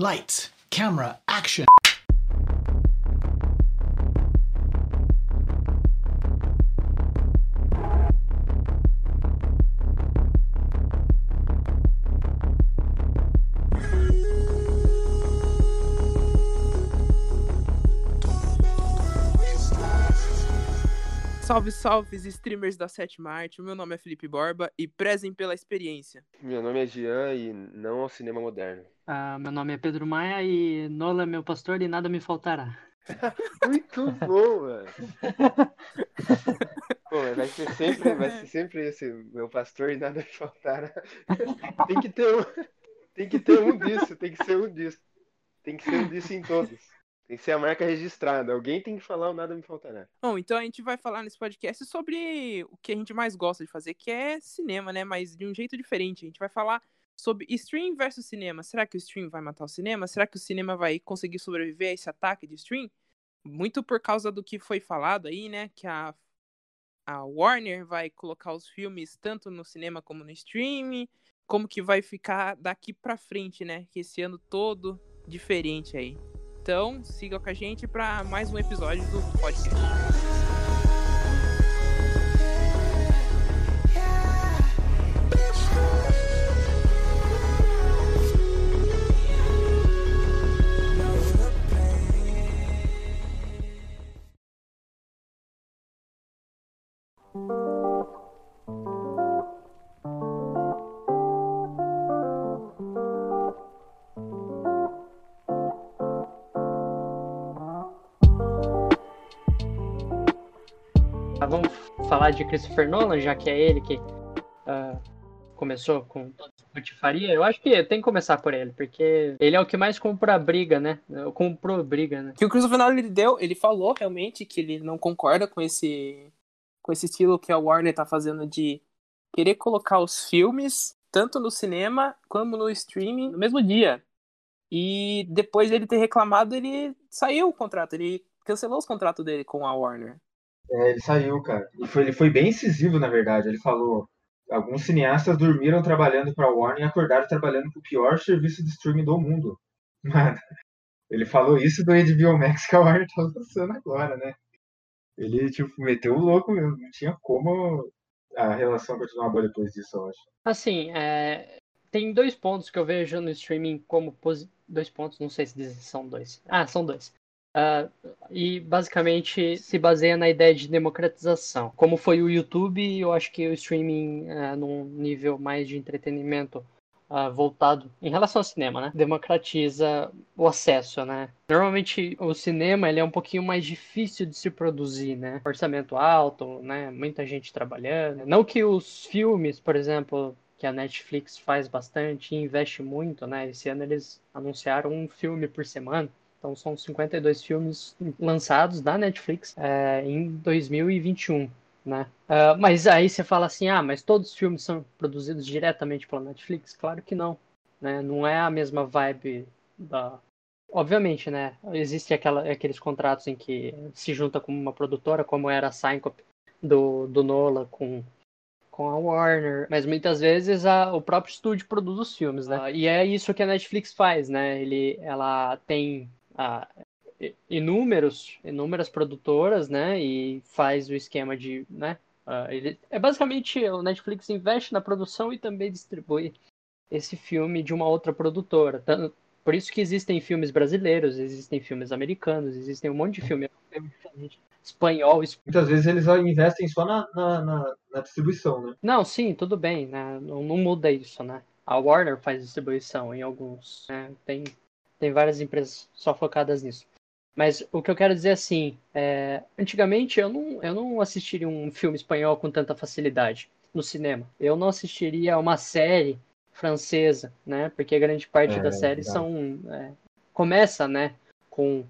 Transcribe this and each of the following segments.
Lights, camera, action. Salve, salve, streamers da sétima arte. Meu nome é Felipe Borba e prezem pela experiência. Meu nome é Jean e não ao cinema moderno. Ah, meu nome é Pedro Maia e Nola é meu pastor e nada me faltará. Muito bom, mano. Pô, vai ser sempre, vai ser sempre esse meu pastor e nada me faltará. Tem que ter um, tem que ter um disso, tem que ser um disso. Tem que ser um disso em todos. Tem que ser a marca registrada. Alguém tem que falar o nada me faltará. Bom, então a gente vai falar nesse podcast sobre o que a gente mais gosta de fazer, que é cinema, né? Mas de um jeito diferente. A gente vai falar sobre stream versus cinema. Será que o stream vai matar o cinema? Será que o cinema vai conseguir sobreviver a esse ataque de stream? Muito por causa do que foi falado aí, né? Que a, a Warner vai colocar os filmes tanto no cinema como no streaming. Como que vai ficar daqui pra frente, né? Que esse ano todo diferente aí. Então, siga com a gente para mais um episódio do podcast. Falar de Christopher Nolan, já que é ele que ah, começou com patifaria. Eu acho que tem que começar por ele, porque ele é o que mais compra briga, né? Comprou briga, né? que o Christopher Nolan ele deu, ele falou realmente que ele não concorda com esse com esse estilo que a Warner tá fazendo de querer colocar os filmes tanto no cinema como no streaming no mesmo dia. E depois dele ter reclamado, ele saiu o contrato, ele cancelou os contratos dele com a Warner. É, ele saiu, cara. E foi, ele foi bem incisivo, na verdade. Ele falou: alguns cineastas dormiram trabalhando para Warner e acordaram trabalhando com o pior serviço de streaming do mundo. Mano, ele falou isso do HBO Max que a Warner tá lançando agora, né? Ele, tipo, meteu o louco mesmo. Não tinha como a relação continuar boa depois disso, eu acho. Assim, é, tem dois pontos que eu vejo no streaming como dois pontos, não sei se são dois. Ah, são dois. Ah, e basicamente se baseia na ideia de democratização. Como foi o YouTube, eu acho que o streaming ah, num nível mais de entretenimento ah, voltado em relação ao cinema, né? Democratiza o acesso, né? Normalmente o cinema ele é um pouquinho mais difícil de se produzir, né? Orçamento alto, né? Muita gente trabalhando. Não que os filmes, por exemplo, que a Netflix faz bastante e investe muito, né? Esse ano eles anunciaram um filme por semana. Então são 52 filmes lançados da Netflix é, em 2021, né? Uh, mas aí você fala assim, ah, mas todos os filmes são produzidos diretamente pela Netflix? Claro que não, né? Não é a mesma vibe da... Obviamente, né? Existem aquela, aqueles contratos em que se junta com uma produtora, como era a Syncope do, do Nola com com a Warner, mas muitas vezes a, o próprio estúdio produz os filmes, né? Uh, e é isso que a Netflix faz, né? Ele, ela tem inúmeros, inúmeras produtoras, né? E faz o esquema de, né? Ah, ele, é basicamente o Netflix investe na produção e também distribui esse filme de uma outra produtora. Por isso que existem filmes brasileiros, existem filmes americanos, existem um monte de filme espanhol. Muitas vezes eles investem só na, na, na, na distribuição, né? Não, sim, tudo bem, né? Não, não muda isso, né? A Warner faz distribuição em alguns, né? Tem tem várias empresas só focadas nisso. Mas o que eu quero dizer assim, é, antigamente eu não, eu não assistiria um filme espanhol com tanta facilidade no cinema. Eu não assistiria uma série francesa, né? Porque grande parte É, das séries verdade. são é, começa, né, com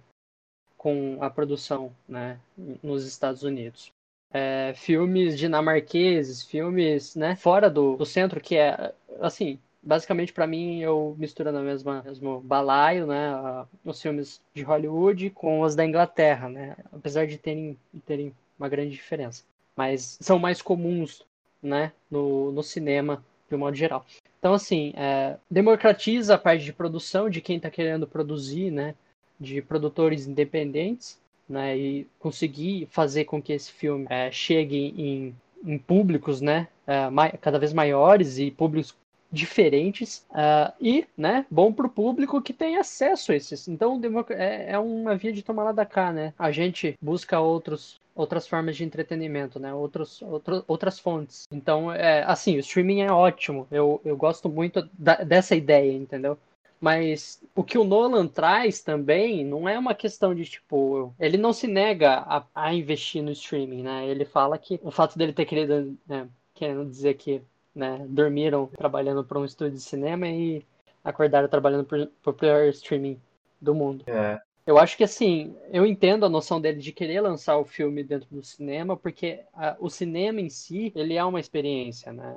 com a produção, né, nos Estados Unidos. É, filmes dinamarqueses, filmes, né, fora do, do centro que é assim, basicamente para mim eu misturo na mesma mesmo balaio, né, os filmes de Hollywood com os da Inglaterra, né, apesar de terem terem uma grande diferença, mas são mais comuns, né, no, no cinema de um modo geral. Então, assim, é, democratiza a parte de produção de quem está querendo produzir, né? De produtores independentes, né? E conseguir fazer com que esse filme é, chegue em, em públicos, né? É, cada vez maiores e públicos diferentes uh, e, né, bom para o público que tem acesso a esses. Então, é, é uma via de tomar lá da cá, né? A gente busca outros outras formas de entretenimento, né? Outros, outro, outras fontes. Então, é, assim, o streaming é ótimo. Eu, eu gosto muito da, dessa ideia, entendeu? Mas o que o Nolan traz também não é uma questão de, tipo, ele não se nega a, a investir no streaming, né? Ele fala que o fato dele ter querido, né, querendo dizer que né, dormiram trabalhando para um estúdio de cinema e acordaram trabalhando para o pior streaming do mundo. É. Eu acho que assim, eu entendo a noção dele de querer lançar o filme dentro do cinema, porque a, o cinema em si, ele é uma experiência, né?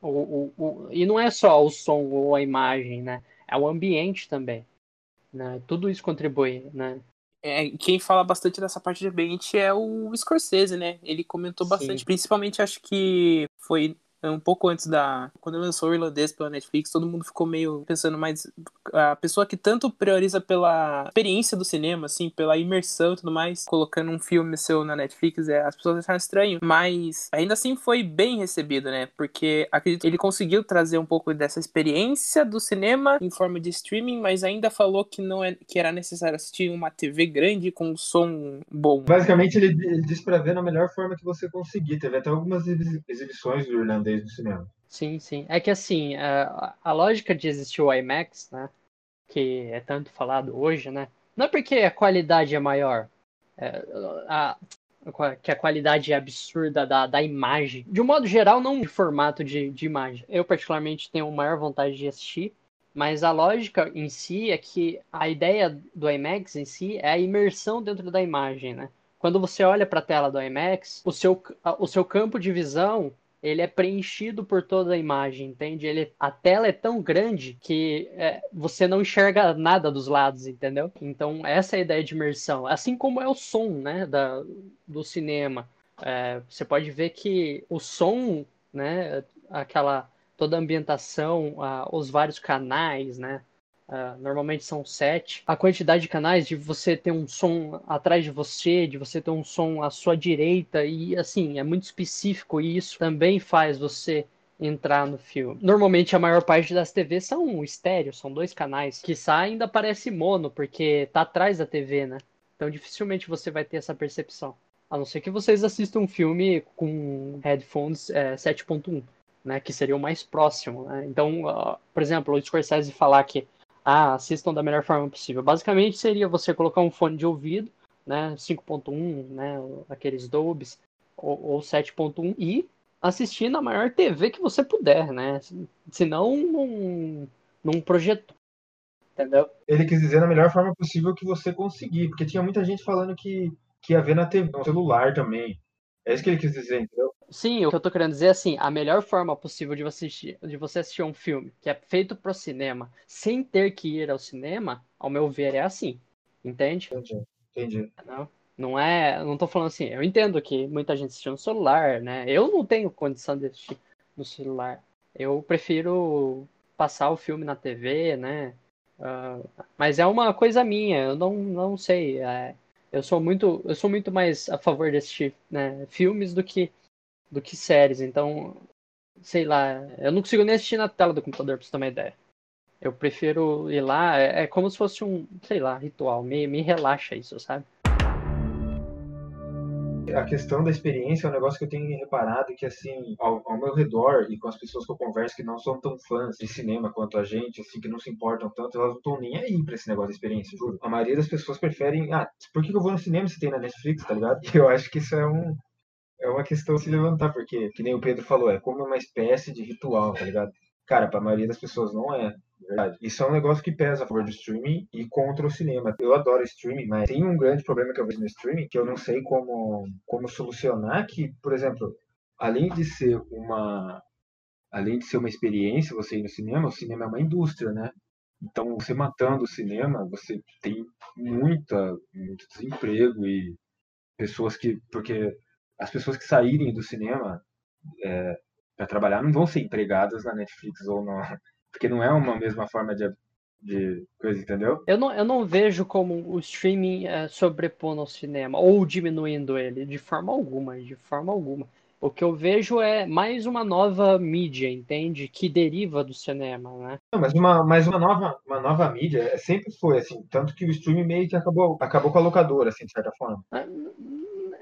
O, o, o, e não é só o som ou a imagem, né? É o ambiente também. Né? Tudo isso contribui, né? É, quem fala bastante dessa parte de ambiente é o Scorsese, né? Ele comentou bastante, Sim. principalmente acho que foi um pouco antes da. Quando lançou o irlandês pela Netflix, todo mundo ficou meio pensando, mas a pessoa que tanto prioriza pela experiência do cinema, assim, pela imersão e tudo mais, colocando um filme seu na Netflix, é, as pessoas acharam estranho. Mas ainda assim foi bem recebido, né? Porque acredito que ele conseguiu trazer um pouco dessa experiência do cinema em forma de streaming, mas ainda falou que não é que era necessário assistir uma TV grande com um som bom. Basicamente, ele, disse pra ver na melhor forma que você conseguir. Teve até algumas exibições do irlandês do cinema. Sim, sim. É que assim, a, a lógica de existir o IMAX, né? Que é tanto falado hoje, né? Não é porque a qualidade é maior. É, a, que a qualidade é absurda da, da imagem. De um modo geral, não de formato de, de imagem. Eu, particularmente, tenho maior vontade de assistir, mas a lógica em si é que a ideia do IMAX em si é a imersão dentro da imagem, né? Quando você olha para a tela do IMAX, o seu, o seu campo de visão ele é preenchido por toda a imagem, entende? Ele, a tela é tão grande que é, você não enxerga nada dos lados, entendeu? Então, essa é a ideia de imersão. Assim como é o som, né, da, do cinema. É, você pode ver que o som, né, aquela toda a ambientação, os vários canais, né, Uh, normalmente são sete. A quantidade de canais de você ter um som atrás de você, de você ter um som à sua direita, e assim, é muito específico e isso também faz você entrar no filme. Normalmente a maior parte das TVs são estéreo, são dois canais, que ainda parece mono, porque tá atrás da TV, né? Então dificilmente você vai ter essa percepção. A não ser que vocês assistam um filme com headphones é, 7.1, né? Que seria o mais próximo, né? Então, uh, por exemplo, o Scorsese falar que ah, assistam da melhor forma possível. Basicamente seria você colocar um fone de ouvido, né, 5.1, né, aqueles Dolbys, ou, ou 7.1 e assistir na maior TV que você puder, né? Se não num, num projetor. Entendeu? Ele quis dizer na melhor forma possível que você conseguir, porque tinha muita gente falando que, que ia ver na TV, no celular também. É isso que ele quis dizer, entendeu? Sim, o que eu tô querendo dizer é assim, a melhor forma possível de você assistir, de você assistir um filme que é feito pro cinema, sem ter que ir ao cinema, ao meu ver, é assim. Entende? Entendi, entendi. Não, não é. Não tô falando assim, eu entendo que muita gente assiste no celular, né? Eu não tenho condição de assistir no celular. Eu prefiro passar o filme na TV, né? Uh, mas é uma coisa minha, eu não, não sei. É, eu sou muito, eu sou muito mais a favor de assistir né, filmes do que do que séries. Então, sei lá, eu não consigo nem assistir na tela do computador, pra você ter uma ideia. Eu prefiro ir lá, é, é como se fosse um, sei lá, ritual. Me, me relaxa isso, sabe? A questão da experiência é um negócio que eu tenho reparado que, assim, ao, ao, meu redor e com as pessoas que eu converso que não são tão fãs de cinema quanto a gente, assim, que não se importam tanto, elas não estão nem aí pra esse negócio de experiência, juro. A maioria das pessoas preferem, ah, por que eu vou no cinema se tem na Netflix, tá ligado? E eu acho que isso é um, é uma questão se levantar, porque, que nem o Pedro falou, é como uma espécie de ritual, tá ligado? Cara, pra maioria das pessoas não é, verdade. Isso é um negócio que pesa a favor do streaming e contra o cinema. Eu adoro streaming, mas tem um grande problema que eu vejo no streaming que eu não sei como, como solucionar, que, por exemplo, além de ser uma além de ser uma experiência você ir no cinema, o cinema é uma indústria, né? Então, você matando o cinema, você tem muita, muito desemprego e pessoas que. Porque as pessoas que saírem do cinema, é, para trabalhar não vão ser empregadas na Netflix ou não, porque não é uma mesma forma de, de coisa, entendeu? Eu não, eu não vejo como o streaming é, sobrepondo ao cinema ou diminuindo ele, de forma alguma, de forma alguma. O que eu vejo é mais uma nova mídia, entende? Que deriva do cinema, né? Não, mas uma, mas uma nova, uma nova mídia é, sempre foi assim, tanto que o streaming meio que acabou, acabou com a locadora, assim, de certa forma.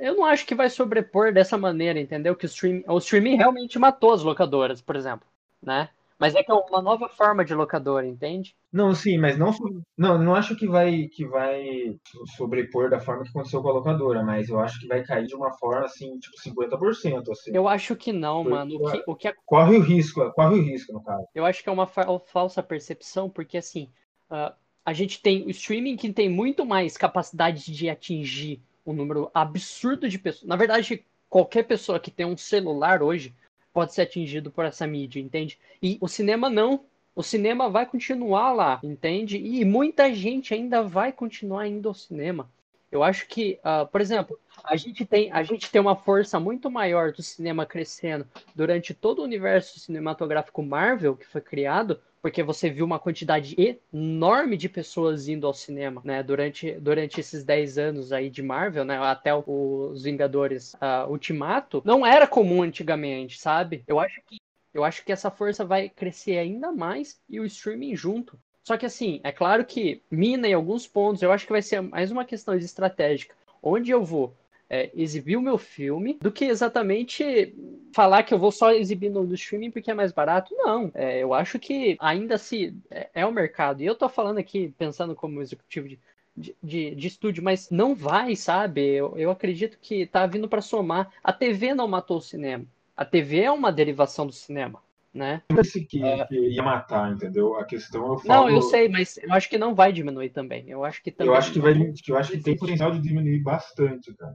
Eu não acho que vai sobrepor dessa maneira, entendeu? Que o streaming, o streaming realmente matou as locadoras, por exemplo, né? Mas é que é uma nova forma de locadora, entende? Não, sim, mas não, não, não acho que vai que vai sobrepor da forma que aconteceu com a locadora, mas eu acho que vai cair de uma forma assim, tipo 50%, assim. Eu acho que não, porque mano. O que, o que é... corre o risco, corre o risco no caso. Eu acho que é uma fa falsa percepção, porque assim, uh, a gente tem o streaming que tem muito mais capacidade de atingir um número absurdo de pessoas. Na verdade, qualquer pessoa que tem um celular hoje pode ser atingido por essa mídia, entende? E o cinema não. O cinema vai continuar lá, entende? E muita gente ainda vai continuar indo ao cinema. Eu acho que, uh, por exemplo, a gente, tem, a gente tem uma força muito maior do cinema crescendo durante todo o universo cinematográfico Marvel que foi criado porque você viu uma quantidade enorme de pessoas indo ao cinema, né? Durante, durante esses 10 anos aí de Marvel, né? Até os Vingadores uh, Ultimato, não era comum antigamente, sabe? Eu acho que eu acho que essa força vai crescer ainda mais e o streaming junto. Só que assim, é claro que mina em alguns pontos, eu acho que vai ser mais uma questão estratégica. Onde eu vou é, exibir o meu filme do que exatamente falar que eu vou só exibir no, no streaming porque é mais barato. Não, é, eu acho que ainda se é, é, o mercado. E eu tô falando aqui pensando como executivo de, de, de, de estúdio, mas não vai, sabe? Eu, eu acredito que tá vindo para somar. A TV não matou o cinema. A TV é uma derivação do cinema. Né? Disse que, é. que, ia matar, entendeu? A questão eu falo... Não, eu sei, mas eu acho que não vai diminuir também. Eu acho que também. Eu acho que vai, eu acho que tem potencial de diminuir bastante, cara.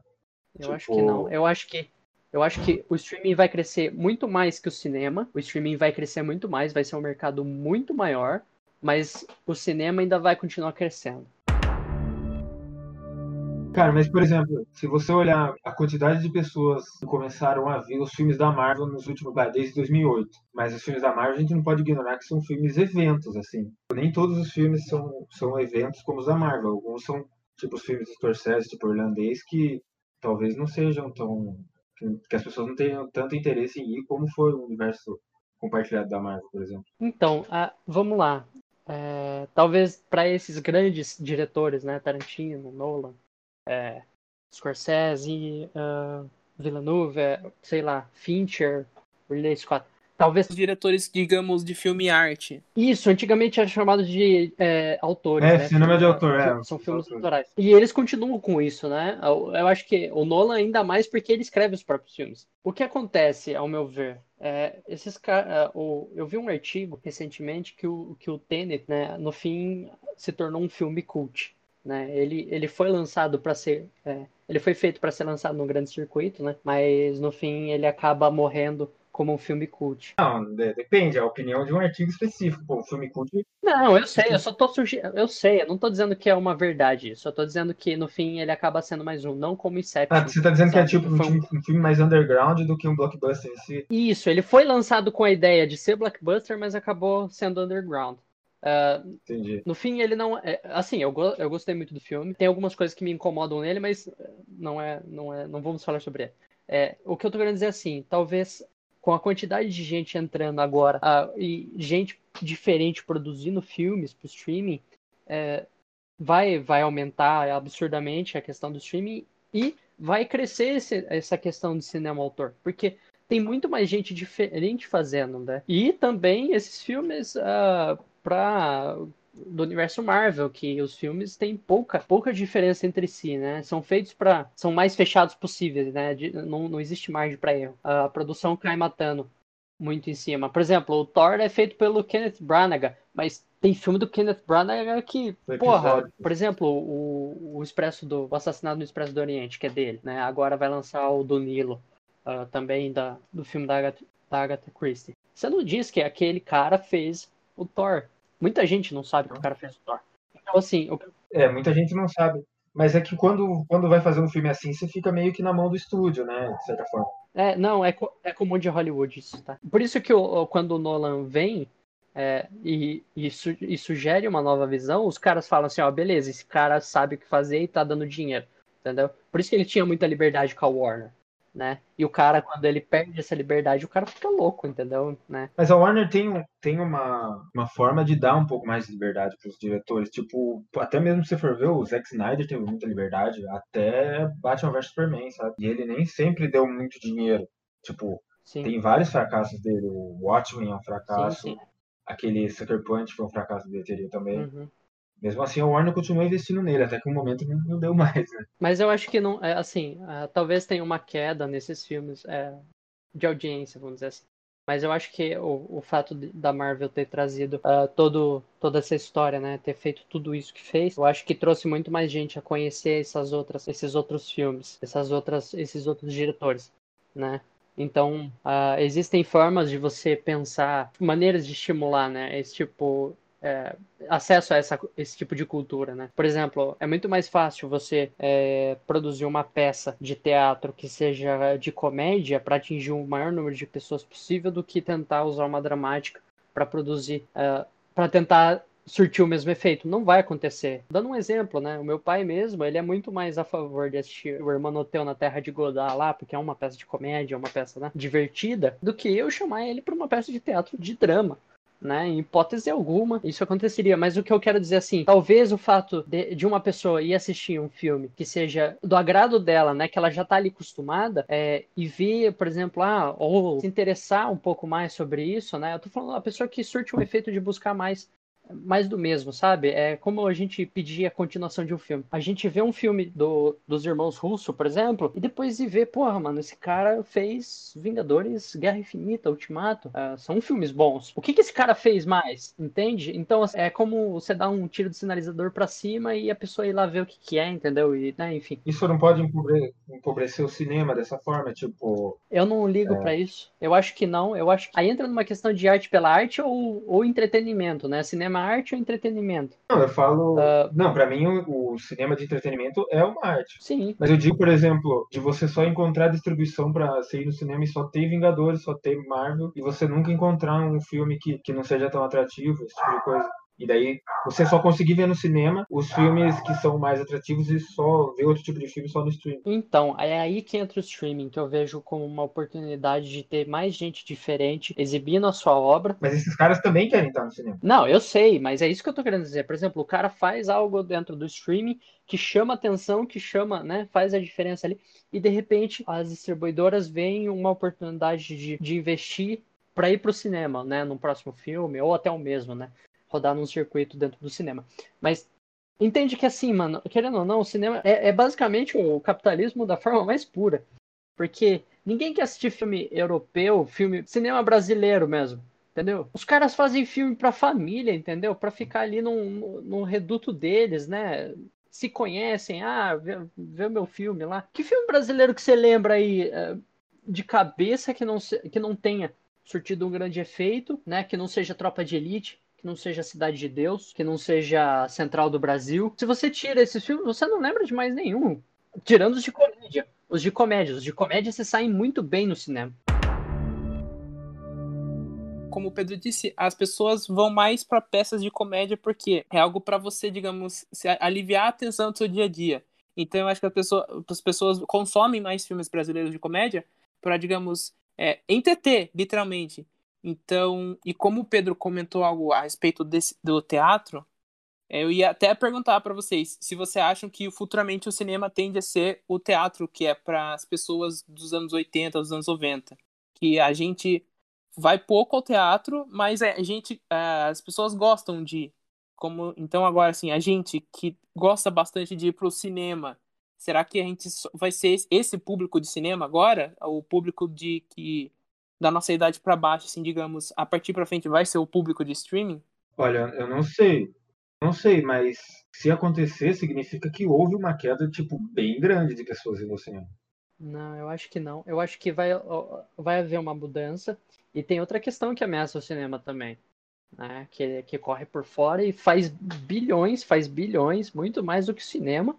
Eu tipo... acho que não. Eu acho que eu acho que o streaming vai crescer muito mais que o cinema. O streaming vai crescer muito mais, vai ser um mercado muito maior, mas o cinema ainda vai continuar crescendo. Cara, mas por exemplo, se você olhar a quantidade de pessoas que começaram a ver os filmes da Marvel nos últimos, desde 2008, mas os filmes da Marvel a gente não pode ignorar que são filmes eventos, assim. Nem todos os filmes são, são eventos como os da Marvel. Alguns são tipo os filmes do Scorsese, tipo irlandês, que talvez não sejam tão. que as pessoas não tenham tanto interesse em ir como foi o universo compartilhado da Marvel, por exemplo. Então, vamos lá. É, talvez para esses grandes diretores, né, Tarantino, Nolan, é, Scorsese, uh, Villeneuve, sei lá, Fincher, Ridley Scott, Talvez. Os diretores, digamos, de filme e arte. Isso, antigamente era chamado de é, autores. É, né? cinema de autor, é. São filmes autorais. E eles continuam com isso, né? Eu, eu, acho que o Nolan ainda mais porque ele escreve os próprios filmes. O que acontece, ao meu ver, é, esses caras. Uh, eu vi um artigo recentemente que o, que o Tenet, né, no fim, se tornou um filme cult. Né? Ele, ele foi lançado para ser. É, ele foi feito para ser lançado no grande circuito, né? Mas no fim ele acaba morrendo como um filme cult. Não, depende, é a opinião de um artigo específico. Pô, um filme cult. Não, eu sei, eu só tô sugerindo. Eu sei, eu não tô dizendo que é uma verdade. Só tô dizendo que no fim ele acaba sendo mais um, não como Inception. Ah, você tá dizendo sabe? que é tipo um, um... um, filme mais underground do que um blockbuster em si? Isso, ele foi lançado com a ideia de ser blockbuster, mas acabou sendo underground. Uh, Entendi. No fim, ele não. É, assim, eu, eu gostei muito do filme. Tem algumas coisas que me incomodam nele, mas não é. Não, é, não vamos falar sobre ele. É, o que eu tô querendo dizer é assim, talvez com a quantidade de gente entrando agora uh, e gente diferente produzindo filmes para o streaming, é, vai, vai aumentar absurdamente a questão do streaming e vai crescer esse, essa questão de cinema autor, porque tem muito mais gente diferente fazendo, né? E também esses filmes uh, ah, para do universo Marvel, que os filmes têm pouca, pouca diferença entre si, né? São feitos para são mais fechados possíveis, né? De, não, não existe margem para erro. A produção cai matando muito em cima. Por exemplo, o Thor é feito pelo Kenneth Branagh, mas tem filme do Kenneth Branagh que, porra, por exemplo, o, o Expresso do o Assassinato no Expresso do Oriente, que é dele, né? Agora vai lançar o do Nilo, uh, também da, do filme da Agatha, da Agatha Christie. Você não diz que aquele cara fez o Thor. Muita gente não sabe que o cara fez o Thor. Então, assim. É, muita gente não sabe. Mas é que quando, quando vai fazer um filme assim, você fica meio que na mão do estúdio, né? De certa forma. É, não, é, co- é comum de Hollywood isso, tá? Por isso que quando o Nolan vem é, e, e, su- e sugere uma nova visão, os caras falam assim, ó, beleza, esse cara sabe o que fazer e tá dando dinheiro, entendeu? Por isso que ele tinha muita liberdade com a Warner, né? E o cara, quando ele perde essa liberdade, o cara fica louco, entendeu? Né? Mas a Warner tem, tem uma, uma forma de dar um pouco mais de liberdade para os diretores. Tipo, até mesmo se você for ver, o Zack Snyder teve muita liberdade, até Batman vs Superman, sabe? E ele nem sempre deu muito dinheiro. Tipo, Sim, tem vários fracassos dele. O Watchmen é um sim, fracasso. sim. Aquele Sucker Punch foi um fracasso de bilheteria também. Uhum. Mesmo assim, a Warner continuou investindo nele, até que um momento não, deu mais, né? Mas eu acho que não, é, assim, ah, talvez tenha uma queda nesses filmes é, de audiência, vamos dizer assim. Mas eu acho que o, o fato de- da Marvel ter trazido ah, todo, toda essa história, né, ter feito tudo isso que fez, eu acho que trouxe muito mais gente a conhecer essas outras, esses outros filmes, essas outras, esses outros diretores, né? Então, ah, existem formas de você pensar, maneiras de estimular, né, esse tipo é, acesso a essa, esse tipo de cultura, né? Por exemplo, é muito mais fácil você é, produzir uma peça de teatro que seja de comédia para atingir o maior número de pessoas possível do que tentar usar uma dramática para produzir, para tentar surtir o mesmo efeito. Não vai acontecer. Dando um exemplo, né? O meu pai mesmo, ele é muito mais a favor de assistir o Hermanoteu na Terra de Godard lá, porque é uma peça de comédia, é uma peça né, divertida, do que eu chamar ele para uma peça de teatro de drama né? Em hipótese alguma, isso aconteceria. Mas o que eu quero dizer assim, talvez o fato de, de uma pessoa ir assistir um filme que seja do agrado dela, né? Que ela já tá ali acostumada, é, e ver, por exemplo, ah, ou se interessar um pouco mais sobre isso, né? Eu tô falando a pessoa que surte um efeito de buscar mais mais do mesmo, sabe? É como a gente pedir a continuação de um filme. A gente vê um filme do, dos irmãos Russo, por exemplo, e depois de ver, porra, mano, esse cara fez Vingadores, Guerra Infinita, Ultimato. Uh, são filmes bons. O que, que esse cara fez mais? Entende? Então é como você dar um tiro de sinalizador para cima e a pessoa ir lá ver o que, que é, entendeu? E, né, enfim. Isso não pode empobre- empobrecer o cinema dessa forma, tipo. Eu não ligo É. pra isso. Eu acho que não. Eu acho que aí entra numa questão de arte pela arte ou, ou entretenimento, né? Cinema arte ou entretenimento. Não, eu falo. Ah. Não, pra mim o, o cinema de entretenimento é uma arte. Sim. Mas eu digo, por exemplo, de você só encontrar distribuição pra você ir no cinema e só ter Vingadores, só ter Marvel, e você nunca encontrar um filme que, que não seja tão atrativo, esse tipo de coisa. E daí você só conseguir ver no cinema os filmes que são mais atrativos e só ver outro tipo de filme só no streaming. Então, é aí que entra o streaming, que eu vejo como uma oportunidade de ter mais gente diferente exibindo a sua obra. Mas esses caras também querem estar no cinema. Não, eu sei, mas é isso que eu tô querendo dizer. Por exemplo, o cara faz algo dentro do streaming que chama atenção, que chama, né, faz a diferença ali, e de repente as distribuidoras veem uma oportunidade de, de investir para ir pro cinema, né, no próximo filme, ou até o mesmo, né, rodar num circuito dentro do cinema. Mas entende que assim, mano, querendo ou não, o cinema é, é basicamente o capitalismo da forma mais pura. Porque ninguém quer assistir filme europeu, filme, cinema brasileiro mesmo. Entendeu? Os caras fazem filme pra família, entendeu? Pra ficar ali num, num reduto deles, né? Se conhecem, ah, vê, vê meu filme lá. Que filme brasileiro que você lembra aí eh, de cabeça que não, que não tenha surtido um grande efeito, né? Que não seja Tropa de Elite, que não seja Cidade de Deus, que não seja Central do Brasil. Se você tira esses filmes, você não lembra de mais nenhum. Tirando os de comédia. Os de comédia. Os de comédia se saem muito bem no cinema. como o Pedro disse, as pessoas vão mais para peças de comédia porque é algo para você, digamos, aliviar a tensão do seu dia a dia. Então eu acho que as pessoas, as pessoas consomem mais filmes brasileiros de comédia para, digamos, é, entreter, literalmente. Então, e como o Pedro comentou algo a respeito desse, do teatro, é, eu ia até perguntar para vocês se vocês acham que futuramente o cinema tende a ser o teatro que é para as pessoas dos anos 80, dos anos 90. Que a gente vai pouco ao teatro, mas a gente, as pessoas gostam de como então agora assim, a gente que gosta bastante de ir pro cinema, será que a gente vai ser esse público de cinema agora, o público de que da nossa idade para baixo, assim, digamos, a partir para frente vai ser o público de streaming? Olha, eu não sei. Não sei, mas se acontecer, significa que houve uma queda, tipo, bem grande de pessoas indo ao cinema. Não, eu acho que não. Eu acho que vai, vai haver uma mudança. E tem outra questão que ameaça o cinema também, né? Que, que corre por fora e faz bilhões, faz bilhões, muito mais do que o cinema.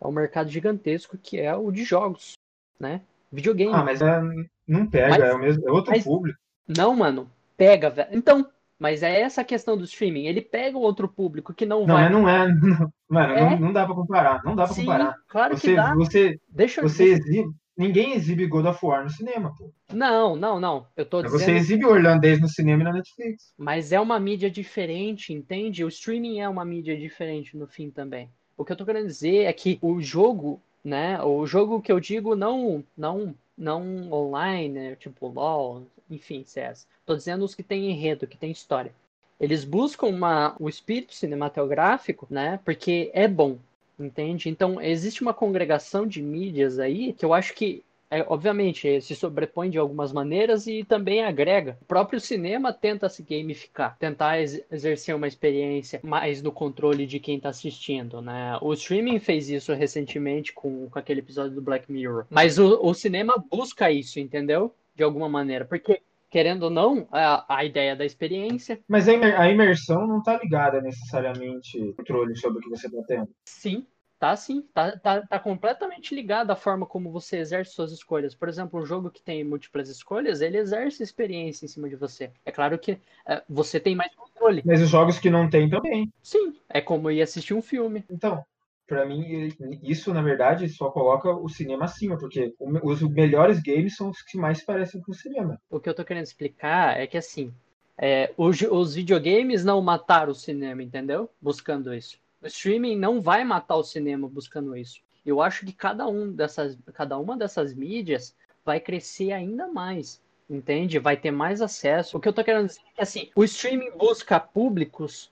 É um mercado gigantesco que é o de jogos, né? Videogame. Ah, mas é, não pega, Mas- é, o mesmo, é outro mas- público. Não, mano. Pega, velho. Então, mas é essa a questão do streaming. Ele pega o outro público que não, Não, vai. mas não é. Mano, É? não, não dá pra comparar. Não dá pra Sim, comparar. claro que Você, dá. você, Deixa, você deixa- exibe. Ninguém exibe God of War no cinema, pô. Não, não, não. Eu tô Você dizendo. exibe o Irlandês no cinema e na Netflix. Mas é uma mídia diferente, entende? O streaming é uma mídia diferente no fim também. O que eu tô querendo dizer é que o jogo, né? O jogo que eu digo não, não, não online, né, tipo LoL, enfim, CS. Tô dizendo os que têm enredo, que têm história. Eles buscam uma, o espírito cinematográfico, né? Porque é bom, entende? Então existe uma congregação de mídias aí que eu acho que é, obviamente, se sobrepõe de algumas maneiras e também agrega. O próprio cinema tenta se gamificar, tentar ex- exercer uma experiência mais no controle de quem está assistindo, né? O streaming fez isso recentemente com, com aquele episódio do Black Mirror. Mas o, o cinema busca isso, entendeu? De alguma maneira. Porque, querendo ou não, a, a ideia da experiência, Mas a imer- a imersão não tá ligada necessariamente ao controle sobre o que você tá tendo. sim, Tá sim, tá, tá, tá completamente ligado à forma como você exerce suas escolhas. Por exemplo, um jogo que tem múltiplas escolhas, ele exerce experiência em cima de você. É claro que é, você tem mais controle. Mas os jogos que não tem também. Sim, é como ir assistir um filme. Então, pra mim, isso na verdade só coloca o cinema acima, porque os melhores games são os que mais parecem com o cinema. O que eu tô querendo explicar é que assim, é, os, os videogames não mataram o cinema, entendeu? Buscando isso. O streaming não vai matar o cinema buscando isso. Eu acho que cada, um dessas, cada uma dessas mídias vai crescer ainda mais, entende? Vai ter mais acesso. O que eu tô querendo dizer é que assim, o streaming busca públicos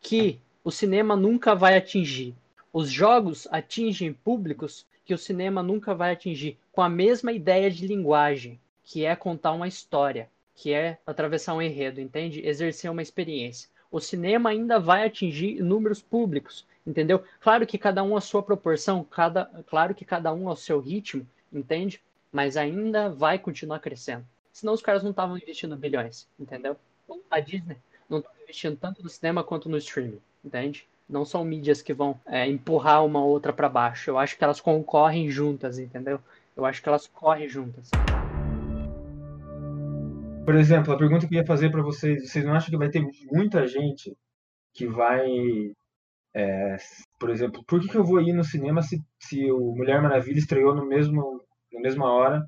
que o cinema nunca vai atingir. Os jogos atingem públicos que o cinema nunca vai atingir, com a mesma ideia de linguagem, que é contar uma história, que é atravessar um enredo, entende? Exercer uma experiência o cinema ainda vai atingir números públicos, entendeu? Claro que cada um a sua proporção, cada, claro que cada um ao seu ritmo, entende? Mas ainda vai continuar crescendo. Senão os caras não estavam investindo bilhões, entendeu? A Disney não está investindo tanto no cinema quanto no streaming, entende? Não são mídias que vão é, empurrar uma outra para baixo. Eu acho que elas concorrem juntas, entendeu? Eu acho que elas correm juntas. Por exemplo, a pergunta que eu ia fazer para vocês, vocês não acham que vai ter muita gente que vai, é, por exemplo, por que, que eu vou ir no cinema se, se o Mulher Maravilha estreou no mesmo, na mesma hora,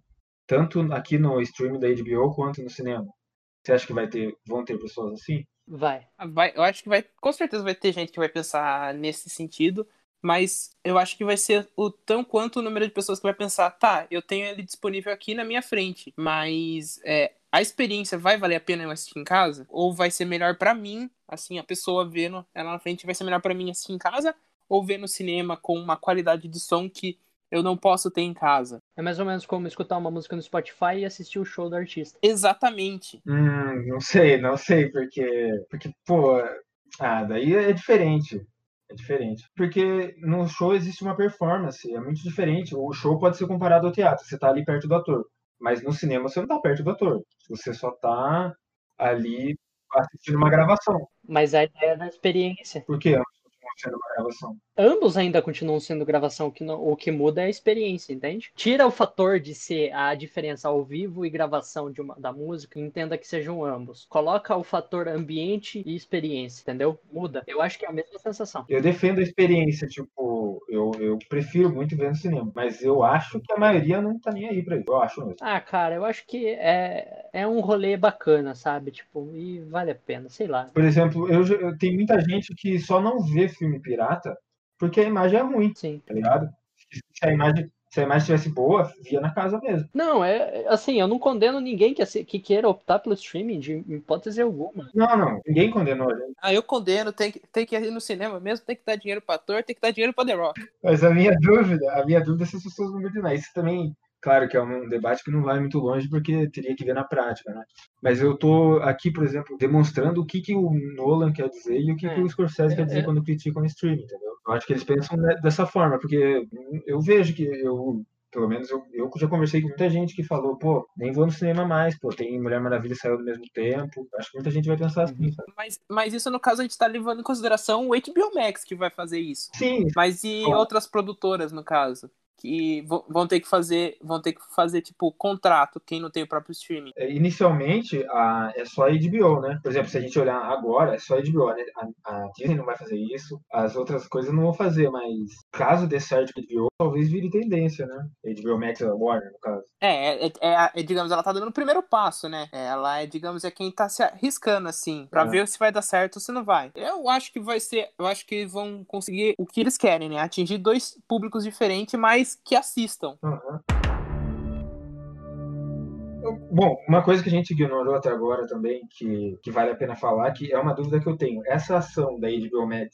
tanto aqui no stream da HBO quanto no cinema? Você acha que vai ter, vão ter pessoas assim? Vai. Vai, eu acho que vai, com certeza vai ter gente que vai pensar nesse sentido, mas eu acho que vai ser o tão quanto o número de pessoas que vai pensar, tá, eu tenho ele disponível aqui na minha frente, mas é, a experiência vai valer a pena eu assistir em casa? Ou vai ser melhor para mim, assim, a pessoa vendo ela na frente vai ser melhor para mim assistir em casa? Ou ver no cinema com uma qualidade de som que eu não posso ter em casa? É mais ou menos como escutar uma música no Spotify e assistir o show do artista. Exatamente. Hum, não sei, não sei, porque, porque, pô, ah, daí é diferente. É diferente. Porque no show existe uma performance, é muito diferente. O show pode ser comparado ao teatro, você tá ali perto do ator. Mas no cinema você não tá perto do ator. Você só tá ali assistindo uma gravação. Mas a ideia da experiência. Por que ambos continuam sendo uma gravação? Ambos ainda continuam sendo gravação, o que, não- o que muda é a experiência, entende? Tira o fator de ser a diferença ao vivo e gravação de uma, da música, entenda que sejam ambos. Coloca o fator ambiente e experiência, entendeu? Muda. Eu acho que é a mesma sensação. Eu defendo a experiência, tipo, eu, eu prefiro muito ver no cinema. Mas eu acho que a maioria não tá nem aí pra isso. Eu acho mesmo. Ah, cara, eu acho que é, é um rolê bacana, sabe? Tipo, e vale a pena, sei lá. Por exemplo, eu, eu tem muita gente que só não vê filme pirata porque a imagem é ruim, Sim. tá ligado? Se a imagem, se a imagem estivesse boa, via na casa mesmo. Não, é assim, eu não condeno ninguém que, que queira optar pelo streaming de hipótese alguma. Não, não, ninguém condenou gente. Ah, eu condeno, tem que, tem que ir no cinema mesmo, tem que dar dinheiro pra ator, tem que dar dinheiro pra The Rock. Mas a minha dúvida, a minha dúvida é se as pessoas vão continuar. Isso também, claro que é um debate que não vai muito longe, porque teria que ver na prática, né? Mas eu tô aqui, por exemplo, demonstrando o que, que o Nolan quer dizer e o que, que o Scorsese quer dizer É. quando criticam o streaming, entendeu? Eu acho que eles pensam ne- dessa forma, porque eu vejo que eu. Pelo menos eu, eu já conversei com muita gente que falou, pô, nem vou no cinema mais, pô, tem Mulher Maravilha saiu ao mesmo tempo. Acho que muita gente vai pensar assim, sabe? Mas, mas isso, no caso, a gente tá levando em consideração o HBO Max que vai fazer isso. Sim, Mas e Claro. outras produtoras, no caso? Que vão ter que fazer, vão ter que fazer tipo contrato, quem não tem o próprio streaming. É, Inicialmente, a, é só a HBO, né? Por exemplo, se a gente olhar agora, é só a HBO, né? A, a Disney não vai fazer isso, as outras coisas não vão fazer, mas caso dê certo a HBO, talvez vire tendência, né? HBO Max é Warner, no caso. É, é, é, é, digamos, ela tá dando o primeiro passo, né? Ela é, digamos, é quem tá se arriscando, assim, pra É. ver se vai dar certo ou se não vai. Eu acho que vai ser, eu acho que vão conseguir o que eles querem, né? Atingir dois públicos diferentes, mas que assistam. Aham. Bom, uma coisa que a gente ignorou até agora também, que, que vale a pena falar, que é uma dúvida que eu tenho. Essa ação da HBO Max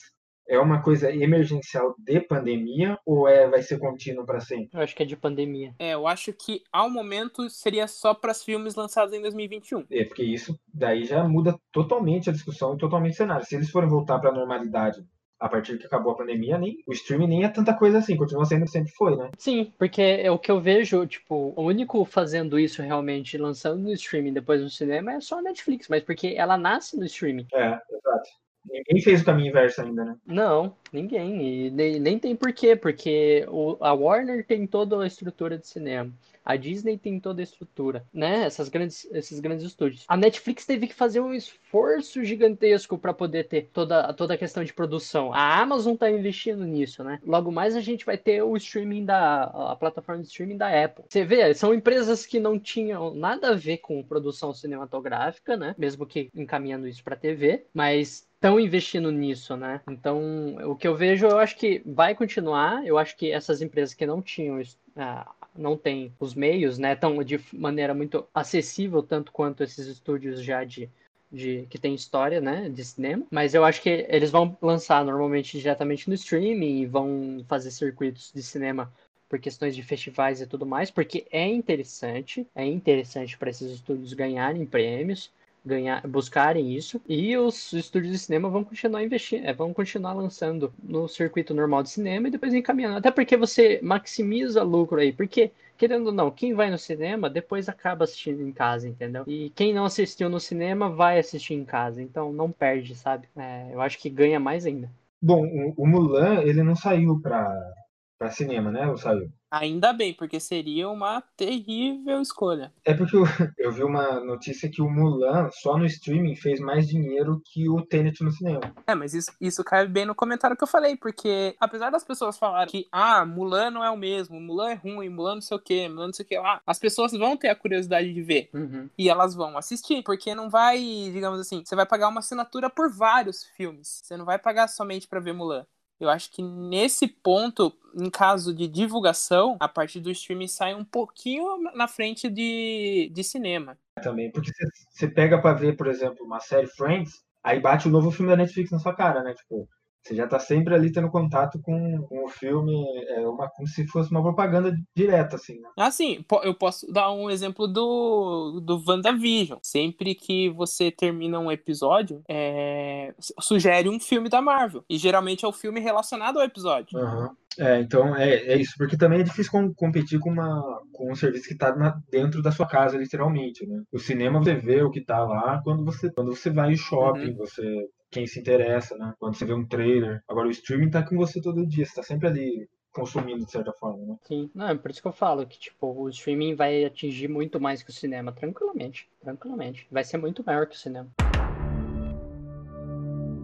é uma coisa emergencial de pandemia ou é, vai ser contínuo para sempre? Eu acho que é de pandemia. É, eu acho que ao momento seria só para os filmes lançados em 2021. É, porque isso daí já muda totalmente a discussão e totalmente o cenário. Se eles forem voltar para a normalidade a partir que acabou a pandemia, nem, o streaming nem é tanta coisa assim, continua sendo o que sempre foi, né? Sim, porque é o que eu vejo, tipo, o único fazendo isso realmente, lançando no streaming depois no cinema, é só a Netflix, mas porque ela nasce no streaming. É, exato. Ninguém fez o caminho inverso ainda, né? Não, ninguém. E nem, nem tem porquê, porque o, a Warner tem toda a estrutura de cinema. A Disney tem toda a estrutura, né? Essas grandes, esses grandes estúdios. A Netflix teve que fazer um esforço gigantesco para poder ter toda, toda a questão de produção. A Amazon tá investindo nisso, né? Logo mais a gente vai ter o streaming da a plataforma de streaming da Apple. Você vê, são empresas que não tinham nada a ver com produção cinematográfica, né? Mesmo que encaminhando isso para TV, mas estão investindo nisso, né? Então, o que eu vejo, eu acho que vai continuar. Eu acho que essas empresas que não tinham, ah, não têm os meios, né? Estão de maneira muito acessível, tanto quanto esses estúdios já de, de que tem história, né? De cinema. Mas eu acho que eles vão lançar normalmente diretamente no streaming e vão fazer circuitos de cinema por questões de festivais e tudo mais, porque é interessante, é interessante para esses estúdios ganharem prêmios ganhar, buscarem isso. E os estúdios de cinema vão continuar investindo, é, vão continuar lançando no circuito normal de cinema e depois encaminhando. Até porque você maximiza lucro aí. Porque, querendo ou não, quem vai no cinema depois acaba assistindo em casa, entendeu? E quem não assistiu no cinema vai assistir em casa. Então não perde, sabe? É, eu acho que ganha mais ainda. Bom, o, Mulan, ele não saiu pra cinema, né? Ou saiu? Ainda bem, porque seria uma terrível escolha. É porque eu, eu vi uma notícia que o Mulan, só no streaming, fez mais dinheiro que o Tenet no cinema. É, mas isso, isso cai bem no comentário que eu falei, porque apesar das pessoas falarem que, ah, Mulan não é o mesmo, Mulan é ruim, Mulan não sei o que, Mulan não sei o que lá, as pessoas vão ter a curiosidade de ver. Uhum. E elas vão assistir, porque não vai, digamos assim, você vai pagar uma assinatura por vários filmes. Você não vai pagar somente pra ver Mulan. Eu acho que nesse ponto, em caso de divulgação, a partir do streaming sai um pouquinho na frente de, de cinema. Também, porque você- pega pra ver, por exemplo, uma série Friends, aí bate o novo filme da Netflix na sua cara, né? Tipo, você já tá sempre ali tendo contato com, com o filme, é uma, como se fosse uma propaganda direta, assim, né? Assim, po- eu posso dar um exemplo do, do WandaVision. Sempre que você termina um episódio, é, sugere um filme da Marvel. E geralmente é o filme relacionado ao episódio. Aham. É, então é, é isso, porque também é difícil com- competir com, uma, com um serviço que está dentro da sua casa, literalmente, né? O cinema você vê o que tá lá quando você, quando você vai em shopping, você quem se interessa, né? Quando você vê um trailer. Agora o streaming tá com você todo dia, você tá sempre ali consumindo de certa forma, né? Sim, não, é por isso que eu falo que, tipo, o streaming vai atingir muito mais que o cinema, tranquilamente, tranquilamente. Vai ser muito maior que o cinema.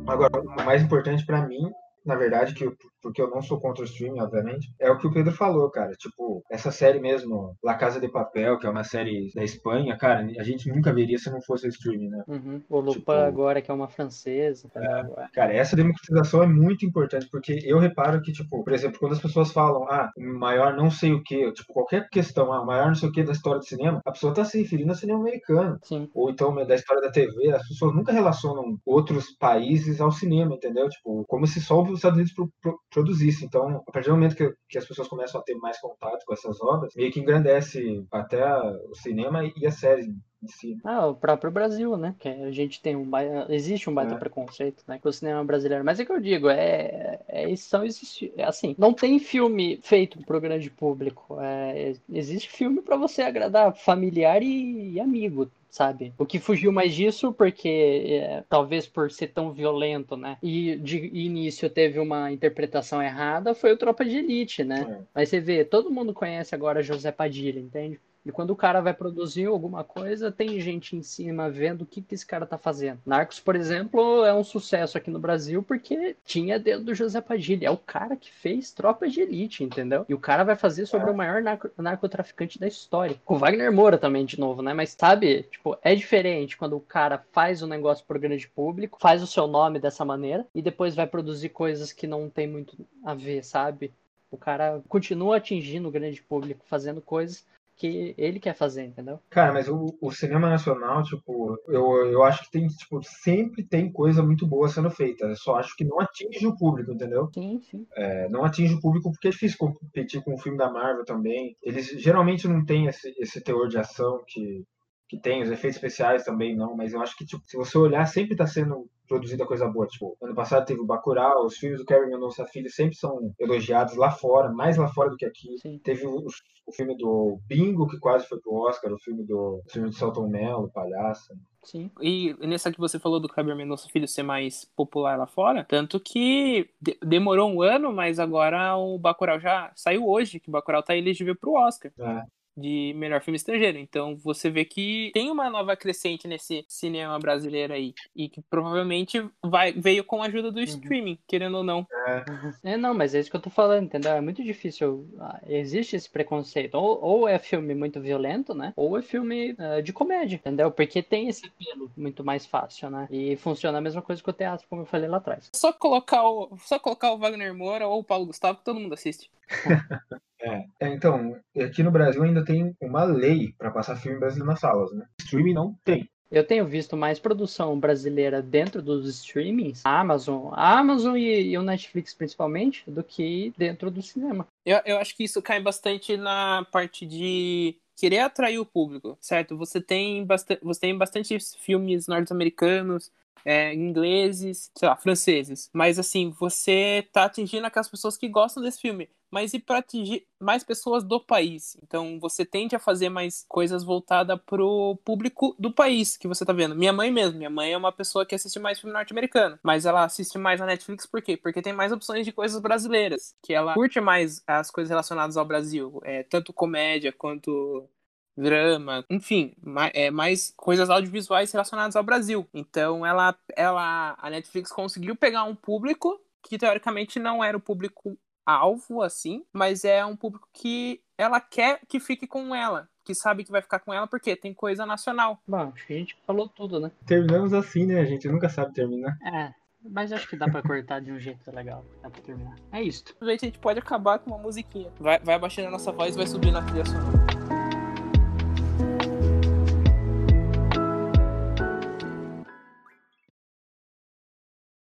Agora, o mais importante pra mim, na verdade, que eu- porque eu não sou contra o streaming, obviamente, é o que o Pedro falou, cara. Tipo, essa série mesmo, La Casa de Papel, que é uma série da Espanha, cara, a gente nunca veria se não fosse o streaming, né? Uhum. O Lupin Tipo- agora, que é uma francesa, entendeu? Cara, essa democratização é muito importante, porque eu reparo que, tipo, por exemplo, quando as pessoas falam, ah, maior não sei o que, tipo, qualquer questão, ah, maior não sei o que da história do cinema, a pessoa tá se referindo ao cinema americano. Sim. Ou então da história da TV, as pessoas nunca relacionam outros países ao cinema, entendeu? Tipo, como se só os Estados Unidos pro- pro- produzissem. Então, a partir do momento que, que as pessoas começam a ter mais contato com essas obras, meio que engrandece até o cinema e a série em si. Ah, o próprio Brasil, né? Que a gente tem um baita, existe um baita É. preconceito, né, com o cinema brasileiro. Mas é que eu digo, é, é são existe, é assim, não tem filme feito pro grande público. É, existe filme pra você agradar familiar e, e amigo. Sabe? O que fugiu mais disso, porque é, talvez por ser tão violento, né? E de início teve uma interpretação errada, foi o Tropa de Elite, né? É. Mas você vê, todo mundo conhece agora José Padilha, entende? E quando o cara vai produzir alguma coisa, tem gente em cima vendo o que, que esse cara tá fazendo. Narcos, por exemplo, é um sucesso aqui no Brasil porque tinha dedo do José Padilha. É o cara que fez Tropa de Elite, entendeu? E o cara vai fazer sobre o maior narco- narcotraficante da história. Com Wagner Moura também, de novo, né? Mas sabe, tipo, é diferente quando o cara faz um negócio pro grande público, faz o seu nome dessa maneira e depois vai produzir coisas que não tem muito a ver, sabe? O cara continua atingindo o grande público, fazendo coisas que ele quer fazer, entendeu? Cara, mas o, o cinema nacional, tipo, eu, eu acho que tem, tipo, sempre tem coisa muito boa sendo feita. Eu só acho que não atinge o público, entendeu? Sim, sim. É, não atinge o público porque é difícil competir com o filme da Marvel também. Eles geralmente não têm esse, esse teor de ação que, que tem, os efeitos especiais também não, mas eu acho que, tipo, se você olhar, sempre tá sendo produzida coisa boa. Tipo, ano passado teve o Bacurau, os filmes do Kevin Mendonça Filho sempre são elogiados lá fora, mais lá fora do que aqui. Sim. Teve o, o filme do Bingo, que quase foi pro Oscar, o filme do, o filme do Celton Mello, Palhaça. Sim. E nessa que você falou do Kleber Mendonça Filho ser mais popular lá fora, tanto que de- demorou um ano, mas agora o Bacurau já saiu hoje, que o Bacurau tá elegível pro Oscar. É. De melhor filme estrangeiro. Então você vê que tem uma nova crescente nesse cinema brasileiro aí. E que provavelmente vai, veio com a ajuda do streaming, querendo ou não. É, não, mas é isso que eu tô falando, entendeu? É muito difícil. ah, Existe esse preconceito. Ou, ou é filme muito violento, né? Ou é filme ah, de comédia, entendeu? Porque tem esse apelo muito mais fácil, né? E funciona a mesma coisa que o teatro, como eu falei lá atrás. Só colocar o, só colocar o Wagner Moura ou o Paulo Gustavo que todo mundo assiste. É, é, então, aqui no Brasil ainda tem uma lei para passar filme brasileiro nas salas, né? Streaming não tem. Eu tenho visto mais produção brasileira dentro dos streamings, a Amazon, a Amazon e, e o Netflix principalmente, do que dentro do cinema. Eu, eu acho que isso cai bastante na parte de querer atrair o público, certo? Você tem, você tem bastante filmes norte-americanos, é, ingleses, sei lá, franceses. Mas assim, você tá atingindo aquelas pessoas que gostam desse filme. Mas e para atingir mais pessoas do país? Então você tende a fazer mais coisas voltadas pro público do país que você tá vendo. Minha mãe mesmo, minha mãe é uma pessoa que assiste mais filme norte-americano. Mas ela assiste mais a Netflix por quê? Porque tem mais opções de coisas brasileiras. Que ela curte mais as coisas relacionadas ao Brasil. É, tanto comédia quanto drama, enfim, é, mais coisas audiovisuais relacionadas ao Brasil. Então ela, ela, a Netflix conseguiu pegar um público que teoricamente não era o público alvo assim, mas é um público que ela quer que fique com ela, que sabe que vai ficar com ela porque tem coisa nacional. Bom, acho que a gente falou tudo, né? Terminamos assim, né? A gente nunca sabe terminar. É, mas acho que dá pra cortar de um jeito legal. Dá pra terminar. É isso. A gente pode acabar com uma musiquinha. Vai, vai abaixando a nossa voz e vai subindo a trilha sonora.